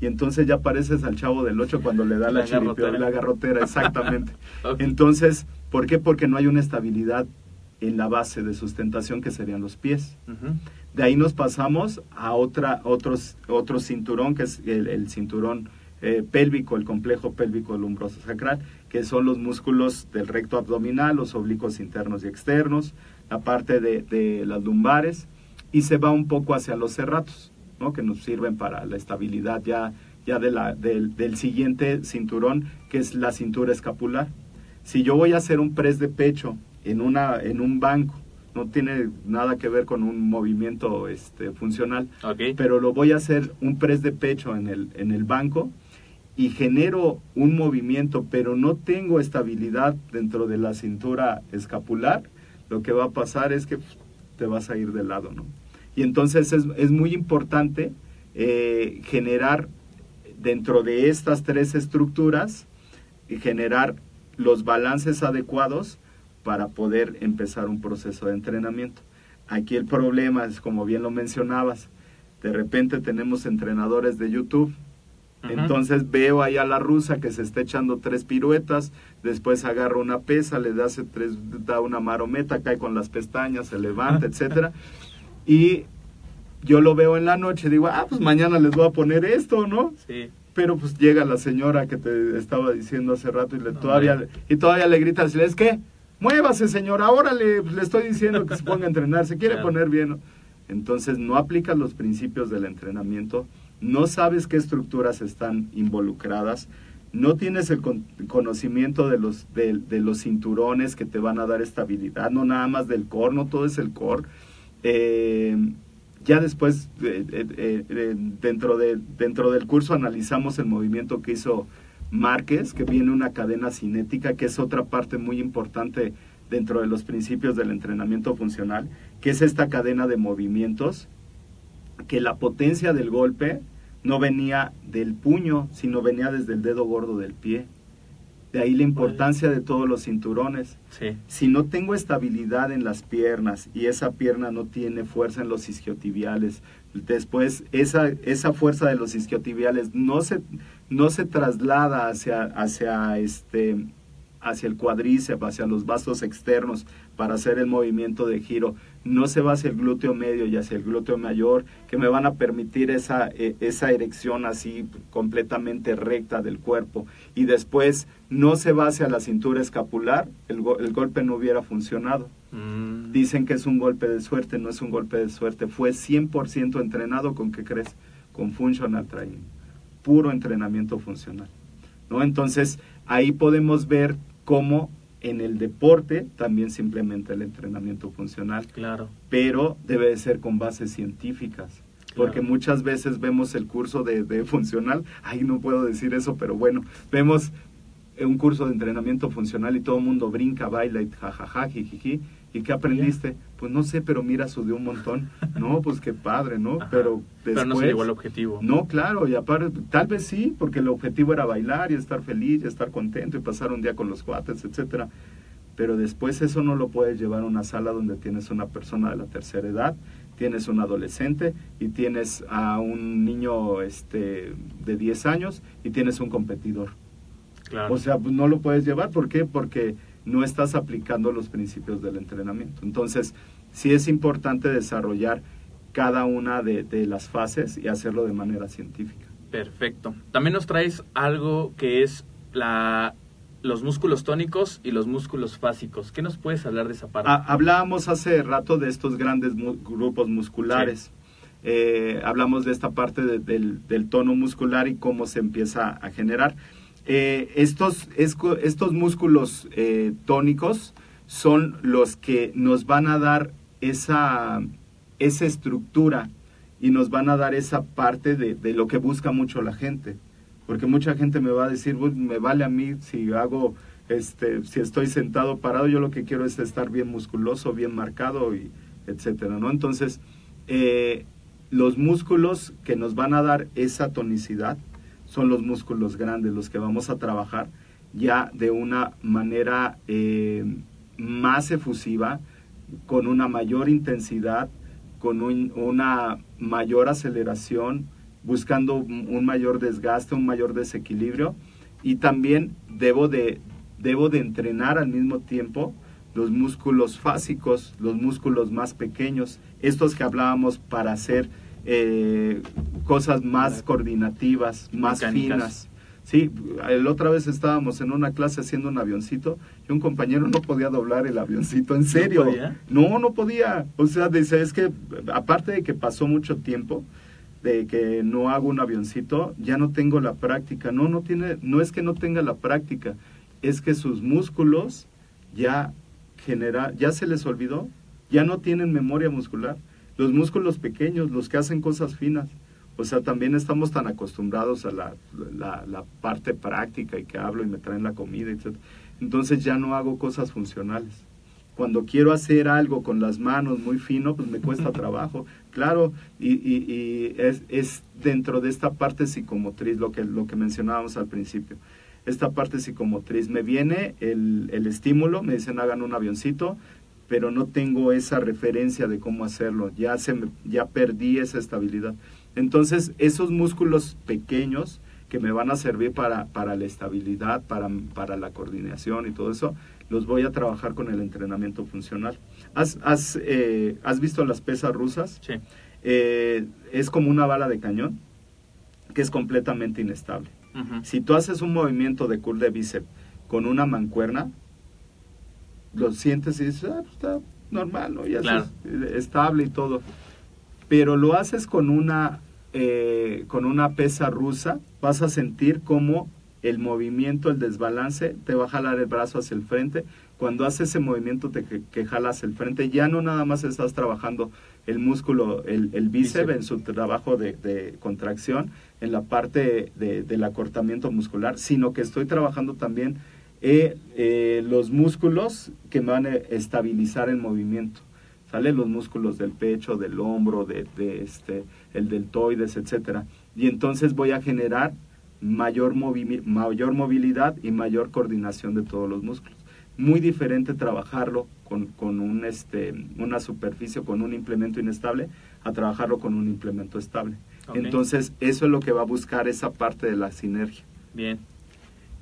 Y entonces ya pareces al chavo del 8 cuando le da la, La chiripio- garrotera. la garrotera, exactamente. *laughs* Entonces, ¿por qué? Porque no hay una estabilidad en la base de sustentación que serían los pies. De ahí nos pasamos a otra, otros, otro cinturón, que es el, el cinturón eh, pélvico, el complejo pélvico lumbroso sacral, que son los músculos del recto abdominal, los oblicuos internos y externos, la parte de, de las lumbares, y se va un poco hacia los cerratos, ¿no? que nos sirven para la estabilidad ya, ya de la, del, del siguiente cinturón, que es la cintura escapular. Si yo voy a hacer un press de pecho en, una, en un banco no tiene nada que ver con un movimiento este, funcional, pero lo voy a hacer un press de pecho en el, en el banco y genero un movimiento, pero no tengo estabilidad dentro de la cintura escapular, lo que va a pasar es que te vas a ir de lado, ¿no? Y entonces es, es muy importante eh, generar dentro de estas tres estructuras, y generar los balances adecuados para poder empezar un proceso de entrenamiento. Aquí el problema es, como bien lo mencionabas, de repente tenemos entrenadores de YouTube, entonces veo ahí a la rusa que se está echando tres piruetas, después agarra una pesa, le da, tres, da una marometa, cae con las pestañas, se levanta, *laughs* etcétera. Y yo lo veo en la noche, digo, ah, pues mañana les voy a poner esto, ¿no? Sí. Pero pues llega la señora que te estaba diciendo hace rato y le No, todavía y todavía le grita, es que muévase señora, órale, pues, le estoy diciendo que se *laughs* ponga a entrenar, se quiere Claro. poner bien. Entonces no aplicas los principios del entrenamiento, no sabes qué estructuras están involucradas, no tienes el con- conocimiento de los, de, de los cinturones que te van a dar estabilidad, no nada más del core, no todo es el core. Eh, ya después, eh, eh, eh, dentro, de, dentro del curso analizamos el movimiento que hizo Márquez, que viene una cadena cinética, que es otra parte muy importante dentro de los principios del entrenamiento funcional, que es esta cadena de movimientos, que la potencia del golpe no venía del puño, sino venía desde el dedo gordo del pie. De ahí la importancia de todos los cinturones. Sí. Si no tengo estabilidad en las piernas y esa pierna no tiene fuerza en los isquiotibiales, después esa, esa fuerza de los isquiotibiales no se, no se traslada hacia, hacia, este, hacia el cuádriceps, hacia los vasos externos para hacer el movimiento de giro, no se va hacia el glúteo medio y hacia el glúteo mayor, que me van a permitir esa, eh, esa erección así completamente recta del cuerpo. Y después no se va hacia la cintura escapular, el, go- el golpe no hubiera funcionado. Mm. Dicen que es un golpe de suerte, no es un golpe de suerte. Fue 100% entrenado con, ¿qué crees? Con Functional Training. Puro entrenamiento funcional. ¿no? Entonces, ahí podemos ver cómo en el deporte también se implementa el entrenamiento funcional, Claro. pero debe de ser con bases científicas. Porque muchas veces vemos el curso de, de funcional, ay, no puedo decir eso, pero bueno, vemos un curso de entrenamiento funcional y todo el mundo brinca, baila y jajaja, jijiji. ¿Y qué aprendiste? Pues no sé, pero mira, sudé un montón. *laughs* No, pues qué padre, ¿no? Ajá. Pero después... Pero no se llegó al objetivo. No, claro, y aparte, tal vez sí, porque el objetivo era bailar y estar feliz y estar contento y pasar un día con los cuates, etcétera. Pero después eso no lo puedes llevar a una sala donde tienes una persona de la tercera edad, tienes un adolescente y tienes a un niño este, de 10 años y tienes un competidor. Claro. O sea, pues no lo puedes llevar. ¿Por qué? Porque no estás aplicando los principios del entrenamiento. Entonces, sí es importante desarrollar cada una de, de las fases y hacerlo de manera científica. Perfecto. También nos traes algo que es la los músculos tónicos y los músculos fásicos. ¿Qué nos puedes hablar de esa parte? Ha- hablábamos hace rato de estos grandes mu- grupos musculares. Eh, hablamos de esta parte de- del, del tono muscular y cómo se empieza a generar. Eh, estos, estos músculos eh, tónicos son los que nos van a dar esa, esa estructura y nos van a dar esa parte de, de lo que busca mucho la gente. Porque mucha gente me va a decir, "Pues, me vale a mí si hago, este, si estoy sentado parado, yo lo que quiero es estar bien musculoso, bien marcado, y etcétera, ¿no? Entonces, eh, los músculos que nos van a dar esa tonicidad son los músculos grandes, los que vamos a trabajar ya de una manera eh, más efusiva, con una mayor intensidad, con un- una mayor aceleración, buscando un un mayor desgaste, un mayor desequilibrio. Y también debo de, debo de entrenar al mismo tiempo los músculos fásicos, los músculos más pequeños, estos que hablábamos para hacer eh, cosas más coordinativas, más Mecánicas. finas. Sí, la otra vez estábamos en una clase haciendo un avioncito y un compañero no podía doblar el avioncito, en serio. podía? No, no podía. O sea, dice, es que aparte de que pasó mucho tiempo, de que no hago un avioncito, ya no tengo la práctica. No, no tiene, no es que no tenga la práctica, es que sus músculos ya genera, ya se les olvidó, ya no tienen memoria muscular. Los músculos pequeños, los que hacen cosas finas. O sea, también estamos tan acostumbrados a la, la, la parte práctica y que hablo y me traen la comida, etc. Entonces ya no hago cosas funcionales cuando quiero hacer algo con las manos muy fino, pues me cuesta *laughs* trabajo. Claro, y, y, y es, es, dentro de esta parte psicomotriz, lo que, lo que mencionábamos al principio. Esta parte psicomotriz, me viene el, el estímulo, me dicen hagan un avioncito, pero no tengo esa referencia de cómo hacerlo, ya, se me, ya perdí esa estabilidad. Entonces, esos músculos pequeños que me van a servir para, para la estabilidad, para, para la coordinación y todo eso, los voy a trabajar con el entrenamiento funcional. ¿Has, has, eh, ¿has visto las pesas rusas? Sí. Eh, es como una bala de cañón que es completamente inestable. Si tú haces un movimiento de curl de bíceps con una mancuerna, lo sientes y dices, ah, pues está normal, ¿no? Ya Claro. es estable y todo. Pero lo haces con una, eh, con una pesa rusa, vas a sentir como el movimiento, el desbalance, te va a jalar el brazo hacia el frente. Cuando haces ese movimiento te, que, que jalas el frente, ya no nada más estás trabajando el músculo, el, el bíceps Bíceps. en su trabajo de, de contracción, en la parte de, del acortamiento muscular, sino que estoy trabajando también eh, eh, los músculos que me van a estabilizar el movimiento. ¿Sale? Los músculos del pecho, del hombro, de, de este, el deltoides, etcétera. Y entonces voy a generar mayor, movi- mayor movilidad y mayor coordinación de todos los músculos. Muy diferente trabajarlo con, con un, este, una superficie, con un implemento inestable, a trabajarlo con un implemento estable. Entonces, eso es lo que va a buscar esa parte de la sinergia. Bien.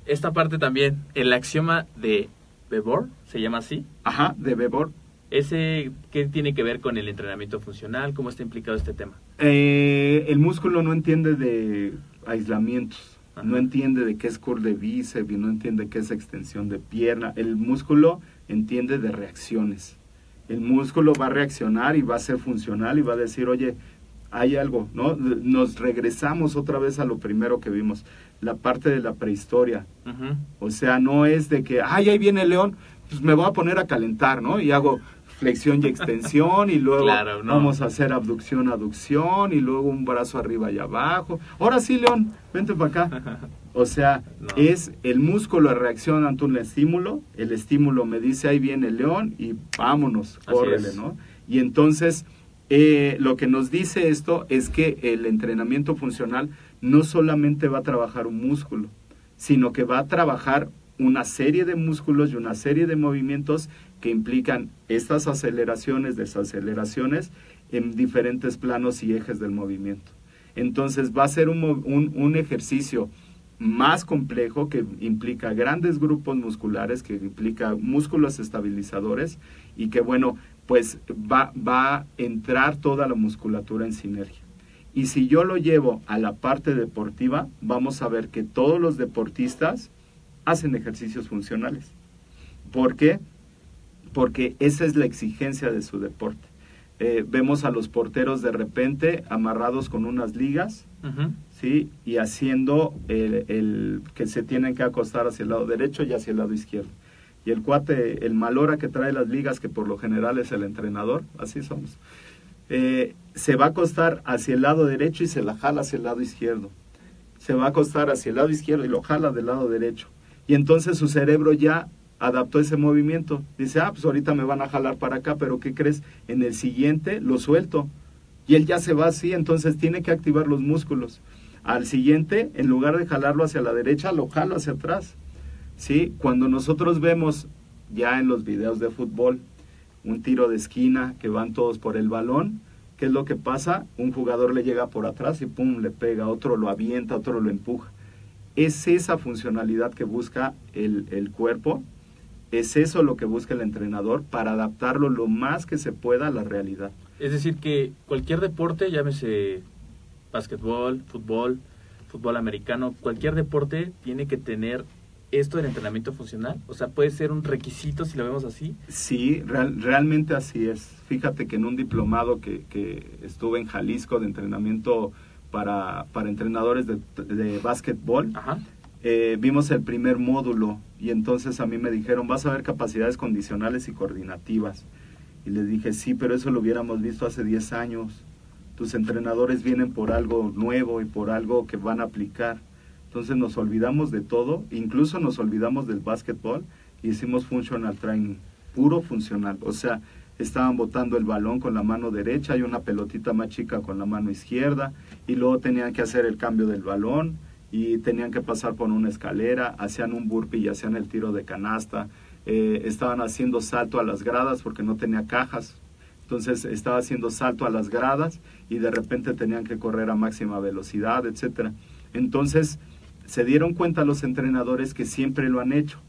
Esta parte también, el axioma de Bebor, se llama así. Ajá, de Bebor. ¿Ese qué tiene que ver con el entrenamiento funcional? ¿Cómo está implicado este tema? Eh, el músculo no entiende de aislamientos, Ajá. no entiende de qué es curl de bíceps y no entiende qué es extensión de pierna. El músculo entiende de reacciones. El músculo va a reaccionar y va a ser funcional y va a decir, oye, hay algo, ¿no? Nos regresamos otra vez a lo primero que vimos, la parte de la prehistoria. O sea, no es de que, ay, ahí viene el león, pues me voy a poner a calentar, ¿no? Y hago flexión y extensión y luego Claro, no. vamos a hacer abducción, aducción y luego un brazo arriba y abajo. Ahora sí, león, vente para acá. *laughs* O sea, No. es el músculo reacciona ante un estímulo, el estímulo me dice, ahí viene el león y vámonos, córrele. ¿no? Y entonces, eh, lo que nos dice esto es que el entrenamiento funcional no solamente va a trabajar un músculo, sino que va a trabajar una serie de músculos y una serie de movimientos que implican estas aceleraciones, desaceleraciones en diferentes planos y ejes del movimiento. Entonces va a ser un, ejercicio más complejo que implica grandes grupos musculares, que implica músculos estabilizadores y que bueno, pues va a entrar toda la musculatura en sinergia. Y si yo lo llevo a la parte deportiva, vamos a ver que todos los deportistas hacen ejercicios funcionales. ¿Por qué? Porque esa es la exigencia de su deporte. Eh, vemos a los porteros de repente amarrados con unas ligas. ¿sí? Y haciendo el, el que se tienen que acostar hacia el lado derecho y hacia el lado izquierdo. Y el cuate, el malora que trae las ligas, que por lo general es el entrenador, así somos, eh, se va a acostar hacia el lado derecho y se la jala hacia el lado izquierdo. Se va a acostar hacia el lado izquierdo y lo jala del lado derecho. Y entonces su cerebro ya adaptó ese movimiento. Dice, ah, pues ahorita me van a jalar para acá, pero ¿qué crees? En el siguiente lo suelto. Y él ya se va así, entonces tiene que activar los músculos. Al siguiente, en lugar de jalarlo hacia la derecha, lo jalo hacia atrás. ¿Sí? Cuando nosotros vemos ya en los videos de fútbol un tiro de esquina que van todos por el balón, ¿qué es lo que pasa? Un jugador le llega por atrás y pum, le pega, otro lo avienta, otro lo empuja. Es esa funcionalidad que busca el, el cuerpo, es eso lo que busca el entrenador para adaptarlo lo más que se pueda a la realidad. Es decir, que cualquier deporte, llámese básquetbol, fútbol, fútbol americano, cualquier deporte tiene que tener esto del entrenamiento funcional. O sea, puede ser un requisito si lo vemos así. Sí, real- realmente así es. Fíjate que en un diplomado que, que estuve en Jalisco de entrenamiento para, para entrenadores de, de básquetbol, Ajá. eh, vimos el primer módulo y entonces a mí me dijeron, vas a ver capacidades condicionales y coordinativas. Y les dije, sí, pero eso lo hubiéramos visto hace 10 años. Tus entrenadores vienen por algo nuevo y por algo que van a aplicar. Entonces nos olvidamos de todo, incluso nos olvidamos del básquetbol y hicimos functional training, puro funcional. O sea, estaban botando el balón con la mano derecha y una pelotita más chica con la mano izquierda y luego tenían que hacer el cambio del balón y tenían que pasar por una escalera, hacían un burpee y hacían el tiro de canasta, eh, estaban haciendo salto a las gradas porque no tenía cajas, entonces estaba haciendo salto a las gradas y de repente tenían que correr a máxima velocidad, etcétera. Entonces se dieron cuenta los entrenadores que siempre lo han hecho.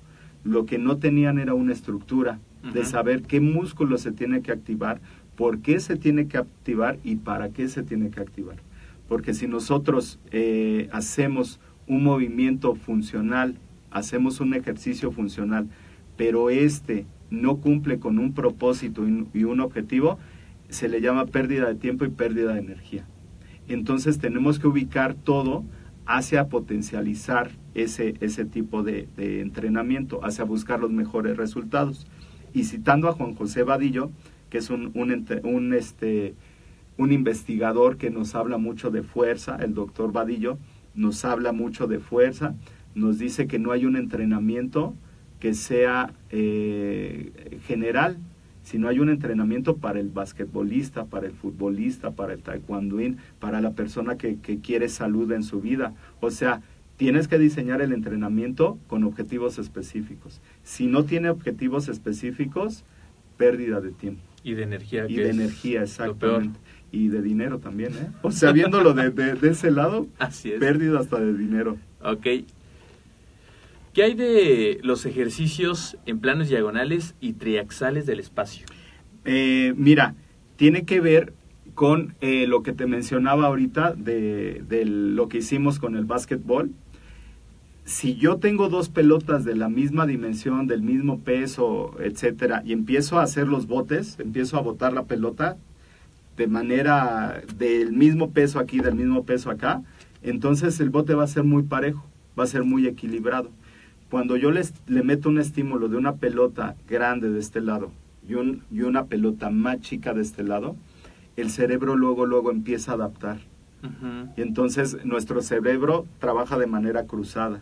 Lo que no tenían era una estructura de saber qué músculo se tiene que activar, por qué se tiene que activar y para qué se tiene que activar. Porque si nosotros eh, hacemos un movimiento funcional, hacemos un ejercicio funcional, pero este no cumple con un propósito y un objetivo, se le llama pérdida de tiempo y pérdida de energía. Entonces tenemos que ubicar todo hacia potencializar ese, ese tipo de, entrenamiento, hacia buscar los mejores resultados. Y citando a Juan José Vadillo, que es un, este, un investigador que nos habla mucho de fuerza, el doctor Vadillo nos habla mucho de fuerza, nos dice que no hay un entrenamiento que sea eh, general, sino hay un entrenamiento para el basquetbolista, para el futbolista, para el taekwondoín, para la persona que, que quiere salud en su vida. O sea, tienes que diseñar el entrenamiento con objetivos específicos. Si no tiene objetivos específicos, pérdida de tiempo. Y de energía. Y que de es energía, exactamente. Y de dinero también, ¿eh? O sea, viéndolo de, de- de ese lado, *laughs* Así es. pérdida hasta de dinero. Ok. ¿Qué hay de los ejercicios en planos diagonales y triaxales del espacio? Eh, mira, tiene que ver con eh, lo que te mencionaba ahorita de, de lo que hicimos con el básquetbol. Si yo tengo dos pelotas de la misma dimensión, del mismo peso, etcétera, y empiezo a hacer los botes, empiezo a botar la pelota de manera del mismo peso aquí, del mismo peso acá, entonces el bote va a ser muy parejo, va a ser muy equilibrado. Cuando yo les, le meto un estímulo de una pelota grande de este lado y, un, y una pelota más chica de este lado, el cerebro luego, luego empieza a adaptar. Y entonces nuestro cerebro trabaja de manera cruzada.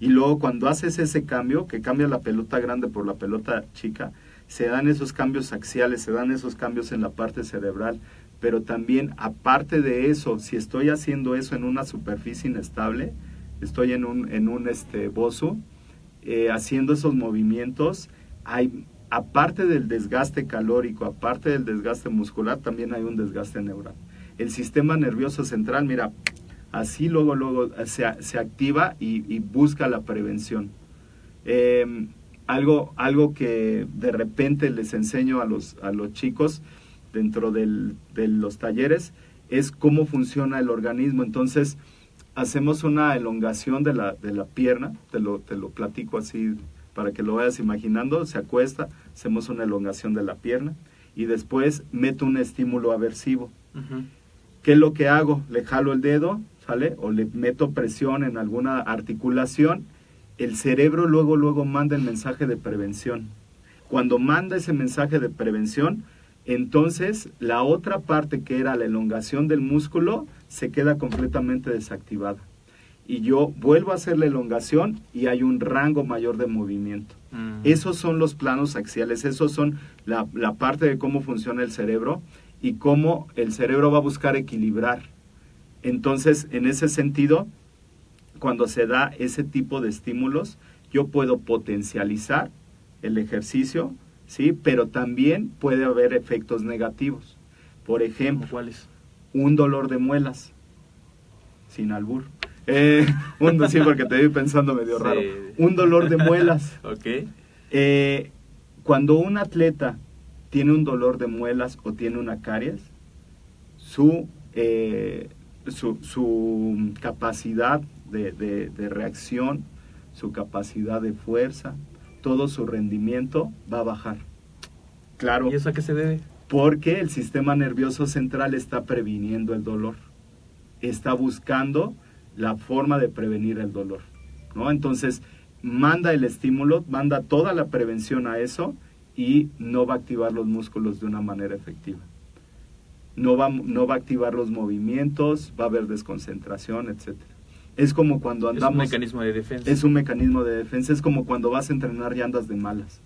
Y luego cuando haces ese cambio, que cambia la pelota grande por la pelota chica, se dan esos cambios axiales, se dan esos cambios en la parte cerebral. Pero también, aparte de eso, si estoy haciendo eso en una superficie inestable, estoy en un, en un este, bozo, eh, haciendo esos movimientos, hay, aparte del desgaste calórico, aparte del desgaste muscular, también hay un desgaste neural. El sistema nervioso central, mira, así luego, luego se, se activa y, busca la prevención. Eh, algo, algo que de repente les enseño a los, a los chicos dentro del- de los talleres es cómo funciona el organismo. Entonces, hacemos una elongación de la, de la pierna, te lo, te lo platico así para que lo vayas imaginando, se acuesta, hacemos una elongación de la pierna y después meto un estímulo aversivo. ¿Qué es lo que hago? Le jalo el dedo, ¿sale? O le meto presión en alguna articulación. El cerebro luego, luego manda el mensaje de prevención. Cuando manda ese mensaje de prevención, entonces la otra parte que era la elongación del músculo se queda completamente desactivada. Y yo vuelvo a hacer la elongación y hay un rango mayor de movimiento. Mm. Esos son los planos axiales, esos son la, la parte de cómo funciona el cerebro y cómo el cerebro va a buscar equilibrar. Entonces, en ese sentido, cuando se da ese tipo de estímulos, yo puedo potencializar el ejercicio, ¿sí? Pero también puede haber efectos negativos. Por ¿Cómo ejemplo, cuáles? un dolor de muelas, sin albur. Eh, *laughs* un, sí, porque te vi pensando medio Sí. raro. Un dolor de muelas. *laughs* Ok. Eh, cuando un atleta tiene un dolor de muelas o tiene una caries, su, eh, su, su capacidad de, de- de reacción, su capacidad de fuerza, todo su rendimiento va a bajar. Claro, ¿Y eso a qué se debe? porque el sistema nervioso central está previniendo el dolor, está buscando la forma de prevenir el dolor, ¿no? Entonces, manda el estímulo, manda toda la prevención a eso y no va a activar los músculos de una manera efectiva. No va, no va a activar los movimientos, va a haber desconcentración, etc. Es como cuando andamos... Es un mecanismo de defensa. Es un mecanismo de defensa, es como cuando vas a entrenar y andas de malas.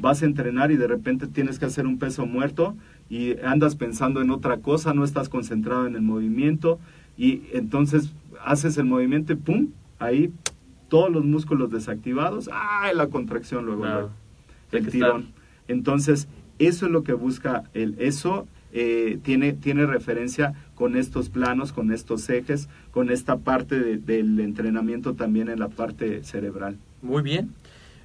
Vas a entrenar y de repente tienes que hacer un peso muerto y andas pensando en otra cosa, no estás concentrado en el movimiento y entonces haces el movimiento y ¡pum! Ahí todos los músculos desactivados, ¡ay! La contracción luego, Claro. luego, el tirón. estar- Entonces, eso es lo que busca el eso. Eh, tiene, tiene referencia con estos planos, con estos ejes, con esta parte de- del entrenamiento también en la parte cerebral. Muy bien.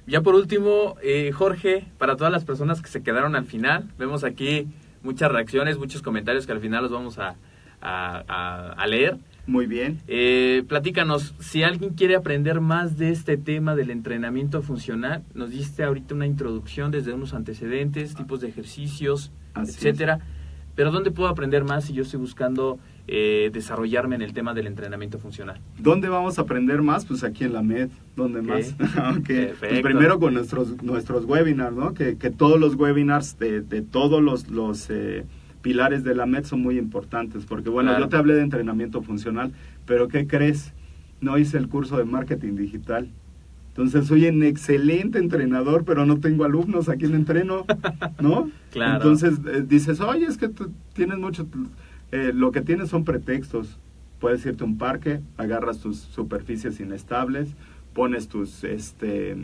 Ya por último, eh, Jorge, para todas las personas que se quedaron al final, vemos aquí muchas reacciones, muchos comentarios que al final los vamos a, a- a- a leer. Muy bien. Eh, platícanos, si alguien quiere aprender más de este tema del entrenamiento funcional, nos diste ahorita una introducción desde unos antecedentes, tipos de ejercicios, Así etcétera. Pero ¿dónde puedo aprender más si yo estoy buscando eh, desarrollarme en el tema del entrenamiento funcional? ¿Dónde vamos a aprender más? Pues aquí en la MED, ¿dónde más? *laughs* Ok. Pues primero con nuestros, nuestros webinars, ¿no? Que, que todos los webinars de, de todos los, los eh, pilares de la MED son muy importantes, porque bueno, Claro. yo te hablé de entrenamiento funcional, pero ¿qué crees? No hice el curso de marketing digital. Entonces soy un excelente entrenador, pero no tengo alumnos a quien entreno, ¿no? *laughs* Claro. Entonces eh, dices, oye, es que tú tienes mucho, eh, lo que tienes son pretextos. Puedes irte a un parque, agarras tus superficies inestables, pones tus, este,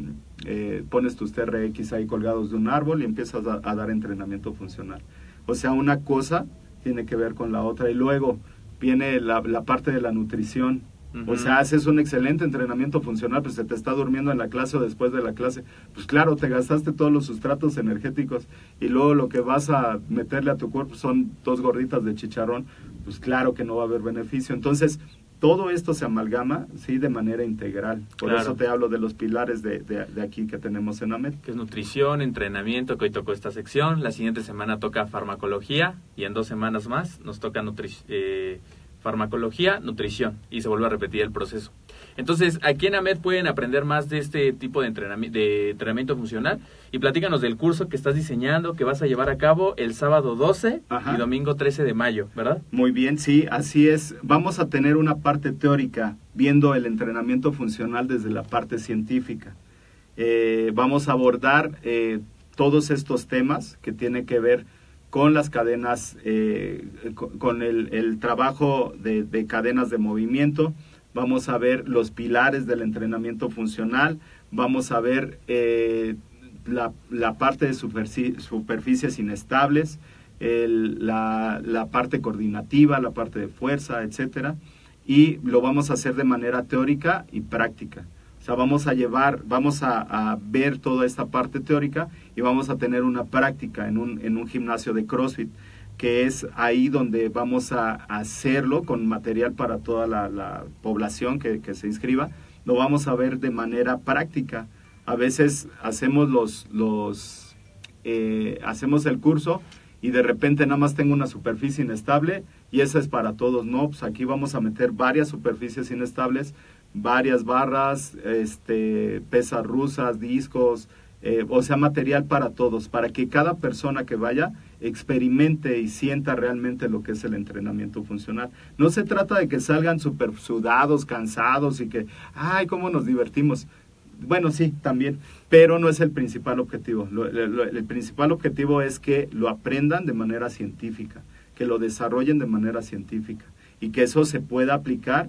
eh, pones tus TRX ahí colgados de un árbol y empiezas a, a dar entrenamiento funcional. O sea, una cosa tiene que ver con la otra y luego viene la, la parte de la nutrición. O sea, haces un excelente entrenamiento funcional, pues se te está durmiendo en la clase o después de la clase. Pues claro, te gastaste todos los sustratos energéticos y luego lo que vas a meterle a tu cuerpo son dos gorditas de chicharrón, pues claro que no va a haber beneficio. Entonces, todo esto se amalgama, sí, de manera integral. Por Claro. eso te hablo de los pilares de, de- de aquí que tenemos en AMET. que es nutrición, entrenamiento, que hoy tocó esta sección. La siguiente semana toca farmacología y en dos semanas más nos toca nutri eh, farmacología, nutrición y se vuelve a repetir el proceso. Entonces, aquí en AMED pueden aprender más de este tipo de, entrenami- de entrenamiento funcional y platícanos del curso que estás diseñando, que vas a llevar a cabo el sábado 12 Ajá. y domingo 13 de mayo, ¿verdad? Muy bien, sí, así es. Vamos a tener una parte teórica viendo el entrenamiento funcional desde la parte científica. Eh, vamos a abordar eh, todos estos temas que tienen que ver con las cadenas, eh, co- con el, trabajo de, de cadenas de movimiento. Vamos a ver los pilares del entrenamiento funcional. Vamos a ver eh, la, parte de superfi- superficies inestables, la, parte coordinativa, la parte de fuerza, etcétera, y lo vamos a hacer de manera teórica y práctica. O sea, vamos a llevar, vamos a ver toda esta parte teórica y vamos a tener una práctica en un, en un gimnasio de CrossFit, que es ahí donde vamos a hacerlo con material para toda la, la población que, que se inscriba. Lo vamos a ver de manera práctica. A veces hacemos los, los eh, hacemos el curso y de repente nada más tengo una superficie inestable y esa es para todos, no, pues aquí vamos a meter varias superficies inestables, varias barras, este, pesas rusas, discos, eh, o sea, material para todos, para que cada persona que vaya experimente y sienta realmente lo que es el entrenamiento funcional. No se trata de que salgan super sudados, cansados y que, ay, cómo nos divertimos. Bueno, sí, también, pero no es el principal objetivo. El principal objetivo es que lo aprendan de manera científica, que lo desarrollen de manera científica y que eso se pueda aplicar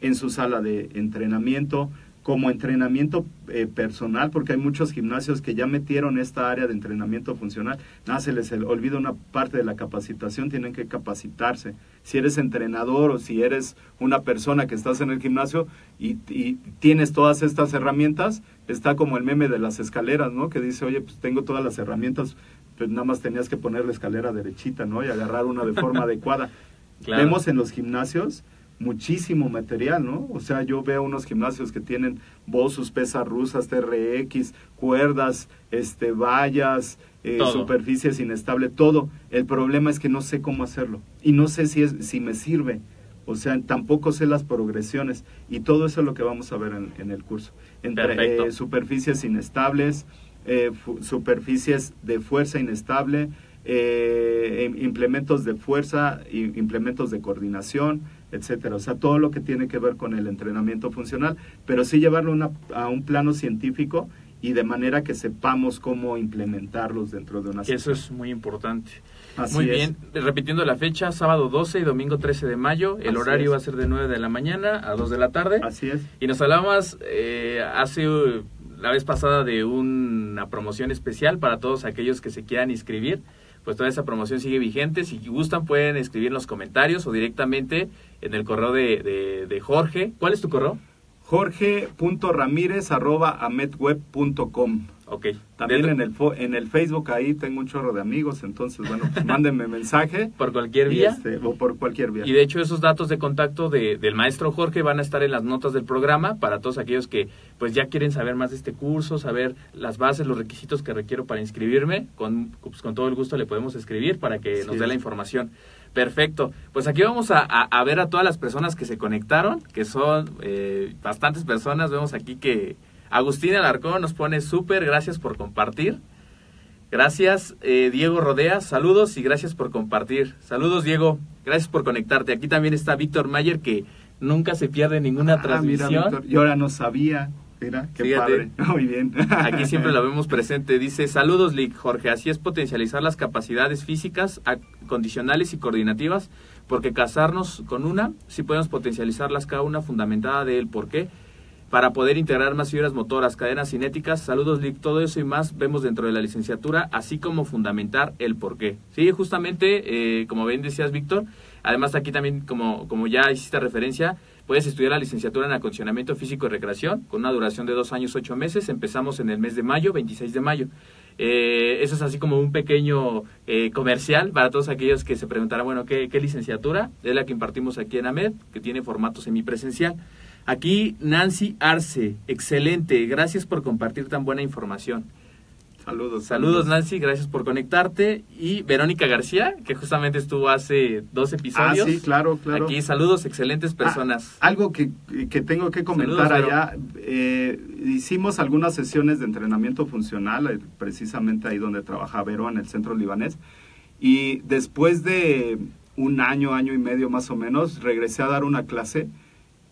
en su sala de entrenamiento, como entrenamiento eh, personal, porque hay muchos gimnasios que ya metieron esta área de entrenamiento funcional. Nada, se les olvida una parte de la capacitación, tienen que capacitarse. Si eres entrenador o si eres una persona que estás en el gimnasio y, y tienes todas estas herramientas, está como el meme de las escaleras, ¿no? Que dice, oye, pues tengo todas las herramientas, pues nada más tenías que poner la escalera derechita, ¿no? Y agarrar una de forma *laughs* adecuada. Claro. Vemos en los gimnasios muchísimo material, ¿no? O sea, yo veo unos gimnasios que tienen Bosus, pesas rusas, TRX, cuerdas, este, vallas, eh, superficies inestable, todo. El problema es que no sé cómo hacerlo y no sé si es si me sirve. O sea, tampoco sé las progresiones y todo eso es lo que vamos a ver en, en el curso. Entre eh, superficies inestables, eh, superficies de fuerza inestable, im- implementos de fuerza, implementos de coordinación, etcétera. O sea, todo lo que tiene que ver con el entrenamiento funcional, pero sí llevarlo una- a un plano científico y de manera que sepamos cómo implementarlos dentro de una eso es muy importante. Así Muy es. bien, repitiendo la fecha, sábado 12 y domingo 13 de mayo. El Así horario es. va a ser de 9 de la mañana a 2 de la tarde. Así es. Y nos hablamos eh, hace uh, la vez pasada de una promoción especial para todos aquellos que se quieran inscribir. Pues toda esa promoción sigue vigente. Si gustan pueden escribir en los comentarios o directamente en el correo de, de- de Jorge. ¿Cuál es tu correo? jorge.ramírez arroba ametweb.com. Ok. También Dentro- en el, fo- en el Facebook ahí tengo un chorro de amigos, entonces bueno, pues mándenme mensaje. *laughs* Por cualquier vía. este, o por cualquier vía. Y de hecho esos datos de contacto de- del maestro Jorge van a estar en las notas del programa para todos aquellos que pues ya quieren saber más de este curso, saber las bases, los requisitos que requiero para inscribirme. Con, pues, con todo el gusto le podemos escribir para que Sí. nos dé la información. Perfecto. Pues aquí vamos a, a- a ver a todas las personas que se conectaron, que son eh, bastantes personas. Vemos aquí que Agustín Alarcón nos pone súper, gracias por compartir. Gracias, eh, Diego Rodea. Saludos y gracias por compartir. Saludos, Diego. Gracias por conectarte. Aquí también está Víctor Mayer, que nunca se pierde ninguna Ah, mira, transmisión. Víctor, yo ahora no sabía. Mira, qué Fíjate. padre. *laughs* Muy bien. Aquí siempre lo vemos *laughs* presente. Dice, saludos, Lick, Jorge. Así es potencializar las capacidades físicas, condicionales y coordinativas, porque casarnos con una, sí podemos potencializarlas cada una fundamentada de el por qué, para poder integrar más fibras motoras, cadenas cinéticas. Saludos, Lick. Todo eso y más vemos dentro de la licenciatura, así como fundamentar el por qué. Sí, justamente, eh, como bien decías, Víctor, además aquí también, como, como ya hiciste referencia, Puedes estudiar la licenciatura en acondicionamiento físico y recreación con una duración de dos años, ocho meses. Empezamos en el mes de mayo, 26 de mayo. Eh, eso es así como un pequeño eh, comercial para todos aquellos que se preguntarán, bueno, ¿qué, ¿qué licenciatura? Es la que impartimos aquí en AMED, que tiene formato semipresencial. Aquí Nancy Arce, excelente, gracias por compartir tan buena información. Saludos. Saludos Nancy, gracias por conectarte. Y Verónica García, que justamente estuvo hace dos Ah, episodios. sí, claro, claro. Aquí saludos, excelentes personas. Ah, algo que, que tengo que comentar Saludos, allá, eh, hicimos algunas sesiones de entrenamiento funcional, eh, precisamente ahí donde trabaja Vero, en el centro libanés, y después de un año, año y medio más o menos, regresé a dar una clase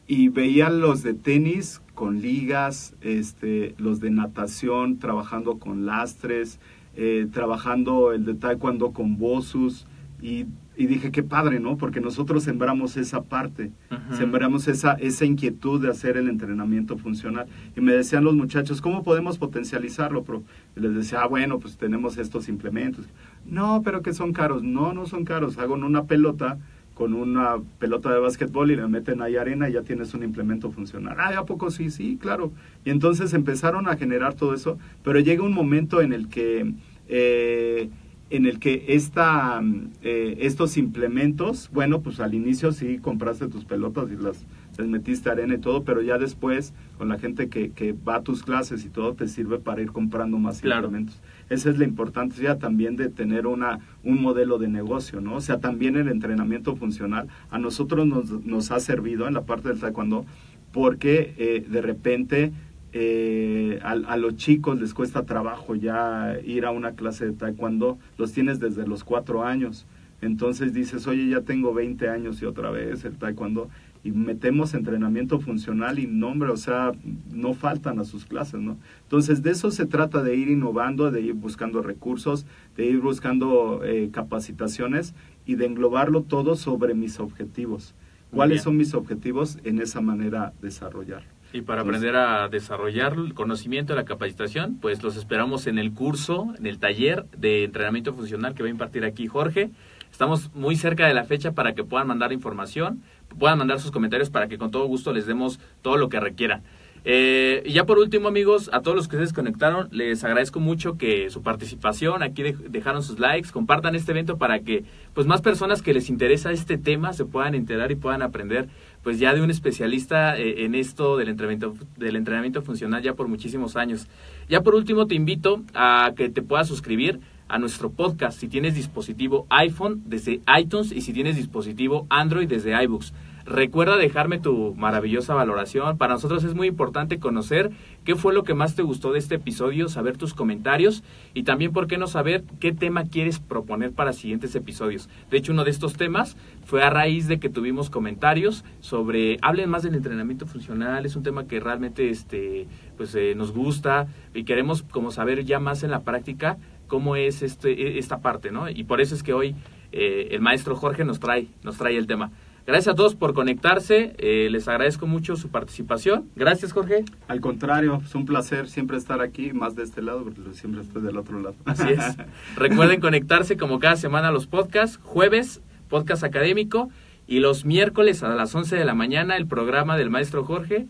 y veía los de tenis con ligas, este, los de natación trabajando con lastres, eh, trabajando el de taekwondo con bosus y, y dije qué padre, ¿no? Porque nosotros sembramos esa parte, sembramos esa, esa inquietud de hacer el entrenamiento funcional. Y me decían los muchachos, ¿cómo podemos potencializarlo, pro? Y les decía, ah, bueno, pues tenemos estos implementos. No, pero que son caros. No, no son caros. Hago una pelota con una pelota de básquetbol y le meten ahí arena y ya tienes un implemento funcional. Ah, ¿a poco sí? Sí, claro. Y entonces empezaron a generar todo eso, pero llega un momento en el que, eh, en el que esta, eh, estos implementos, bueno, pues al inicio sí compraste tus pelotas y las les metiste arena y todo, pero ya después, con la gente que, que va a tus clases y todo, te sirve para ir comprando más Claro. implementos. Esa es la importancia también de tener una, un modelo de negocio, ¿no? O sea, también el entrenamiento funcional a nosotros nos, nos ha servido en la parte del taekwondo porque eh, de repente eh, a, a los chicos les cuesta trabajo ya ir a una clase de taekwondo, los tienes desde los cuatro años. Entonces dices, oye, ya tengo 20 años y otra vez el taekwondo. Y metemos entrenamiento funcional y nombre, o sea, no faltan a sus clases, ¿no? Entonces, de eso se trata, de ir innovando, de ir buscando recursos, de ir buscando eh, capacitaciones y de englobarlo todo sobre mis objetivos. ¿Cuáles son mis objetivos en esa manera desarrollar? Y para Entonces- aprender a desarrollar el conocimiento la capacitación, pues los esperamos en el curso, en el taller de entrenamiento funcional que va a impartir aquí Jorge. Estamos muy cerca de la fecha para que puedan mandar información, puedan mandar sus comentarios para que con todo gusto les demos todo lo que requieran. Eh, y ya por último, amigos, a todos los que se desconectaron, les agradezco mucho que su participación, aquí dej- dejaron sus likes, compartan este evento para que pues más personas que les interesa este tema se puedan enterar y puedan aprender pues ya de un especialista eh, en esto del entrenamiento, del entrenamiento funcional ya por muchísimos años. Ya por último te invito a que te puedas suscribir a nuestro podcast si tienes dispositivo iPhone desde iTunes y si tienes dispositivo Android desde iBooks. Recuerda dejarme tu maravillosa valoración. Para nosotros es muy importante conocer qué fue lo que más te gustó de este episodio, saber tus comentarios y también, ¿por qué no saber qué tema quieres proponer para siguientes episodios? De hecho, uno de estos temas fue a raíz de que tuvimos comentarios sobre, hablen más del entrenamiento funcional, es un tema que realmente este, pues, eh, nos gusta y queremos como saber ya más en la práctica cómo es este, esta parte, ¿no? Y por eso es que hoy eh, el maestro Jorge nos trae, nos trae el tema. Gracias a todos por conectarse, eh, les agradezco mucho su participación. Gracias Jorge. Al contrario, es un placer siempre estar aquí, más de este lado, porque siempre estoy del otro lado. Así es. *laughs* Recuerden conectarse como cada semana a los podcasts, jueves, podcast académico, y los miércoles a las 11 de la mañana el programa del maestro Jorge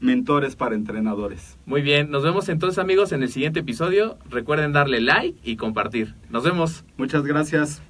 mentores para entrenadores. Muy bien, nos vemos entonces amigos en el siguiente episodio. Recuerden darle like y compartir. Nos vemos. Muchas gracias.